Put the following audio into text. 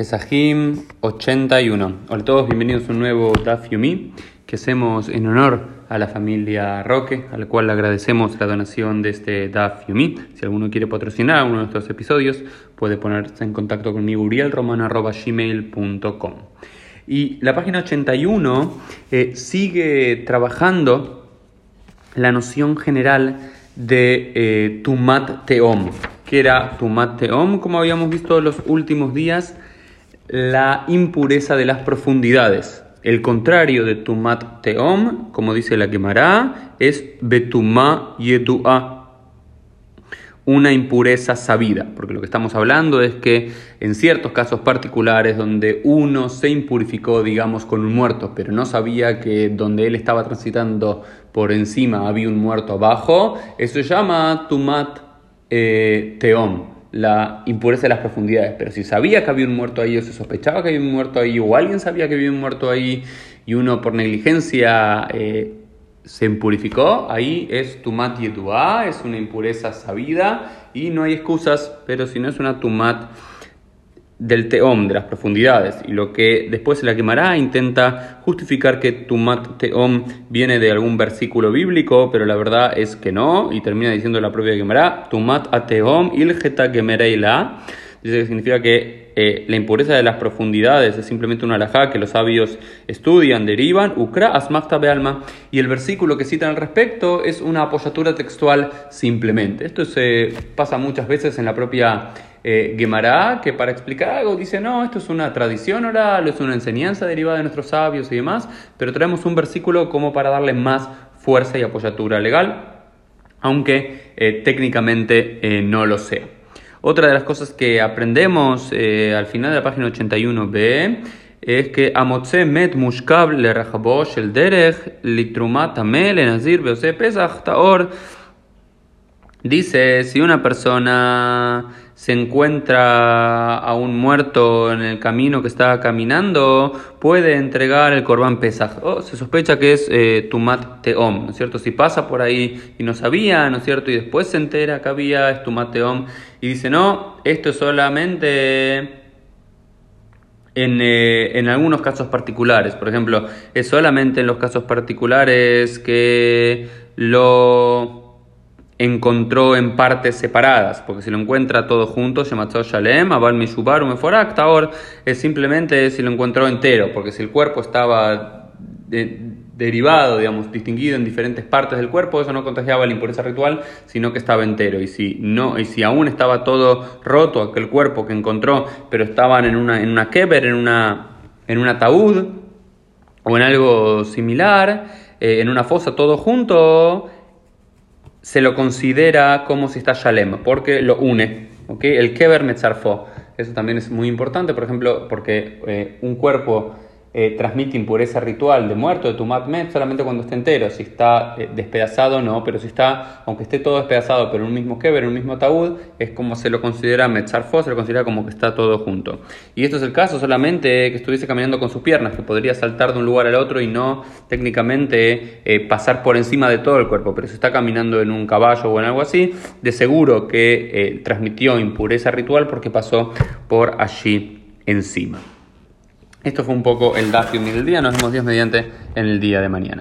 Pesajim 81. Hola a todos, bienvenidos a un nuevo Daf Yomi que hacemos en honor a la familia Roque, al cual le agradecemos la donación de este Daf Yomi. Si alguno quiere patrocinar uno de estos episodios, puede ponerse en contacto conmigo, urielromano.gmail.com. Y la página 81 eh, sigue trabajando la noción general de eh, Tumat Teom. que era Tumat Teom? Como habíamos visto los últimos días, la impureza de las profundidades. El contrario de Tumat Teom, como dice la Gemara, es Betumá Yedu'a, una impureza sabida, porque lo que estamos hablando es que en ciertos casos particulares donde uno se impurificó, digamos, con un muerto, pero no sabía que donde él estaba transitando por encima había un muerto abajo, eso se llama Tumat eh, Teom la impureza de las profundidades. Pero si sabía que había un muerto ahí, o se sospechaba que había un muerto ahí, o alguien sabía que había un muerto ahí, y uno por negligencia eh, se impurificó, ahí es tumat yetuá, es una impureza sabida, y no hay excusas, pero si no es una tumat del teom, de las profundidades, y lo que después la quemará intenta justificar que tumat teom viene de algún versículo bíblico, pero la verdad es que no, y termina diciendo la propia quemará, tumat ateom ilgeta gemereila, dice que significa que eh, la impureza de las profundidades es simplemente una alajá que los sabios estudian, derivan, ukra asmakta alma, y el versículo que citan al respecto es una apoyatura textual simplemente. Esto se pasa muchas veces en la propia eh, Gemara, que para explicar algo dice, no, esto es una tradición oral, es una enseñanza derivada de nuestros sabios y demás, pero traemos un versículo como para darle más fuerza y apoyatura legal, aunque eh, técnicamente eh, no lo sea. Otra de las cosas que aprendemos al final de la página 81b es que Amotze met mushkab le el derech litrumat amel enazir beose pesach taor Dice, si una persona se encuentra a un muerto en el camino que está caminando, puede entregar el corbán pesaj. Oh, se sospecha que es eh, tumat teom, ¿no es cierto? Si pasa por ahí y no sabía, ¿no es cierto? Y después se entera que había es tumat teom y dice, no, esto es solamente en, eh, en, algunos casos particulares. Por ejemplo, es solamente en los casos particulares que lo encontró en partes separadas, porque si lo encuentra todo junto, Shematzot Shalem, Abal Mishubar, Umeforak, Taor, es simplemente si lo encontró entero, porque si el cuerpo estaba derivado, digamos, distinguido en diferentes partes del cuerpo, eso no contagiaba la impureza ritual, sino que estaba entero. Y si, no, y si aún estaba todo roto, aquel cuerpo que encontró, pero estaban en una, en una keber, en, una, en un ataúd, o en algo similar, eh, en una fosa todo junto, se lo considera como si está Shalem, porque lo une. ¿okay? El Keber Metzarfo. Eso también es muy importante, por ejemplo, porque eh, un cuerpo eh, transmite impureza ritual de muerto, de tumat met, solamente cuando está entero. Si está eh, despedazado, no, pero si está, aunque esté todo despedazado, pero en un mismo keber, en un mismo ataúd, es como se lo considera metzarfo, se lo considera como que está todo junto. Y esto es el caso solamente que estuviese caminando con sus piernas, que podría saltar de un lugar al otro y no técnicamente eh, pasar por encima de todo el cuerpo, pero si está caminando en un caballo o en algo así, de seguro que transmitió impureza ritual porque pasó por allí encima. Esto fue un poco el Dafium del día. Nos vemos Dios mediante en el día de mañana.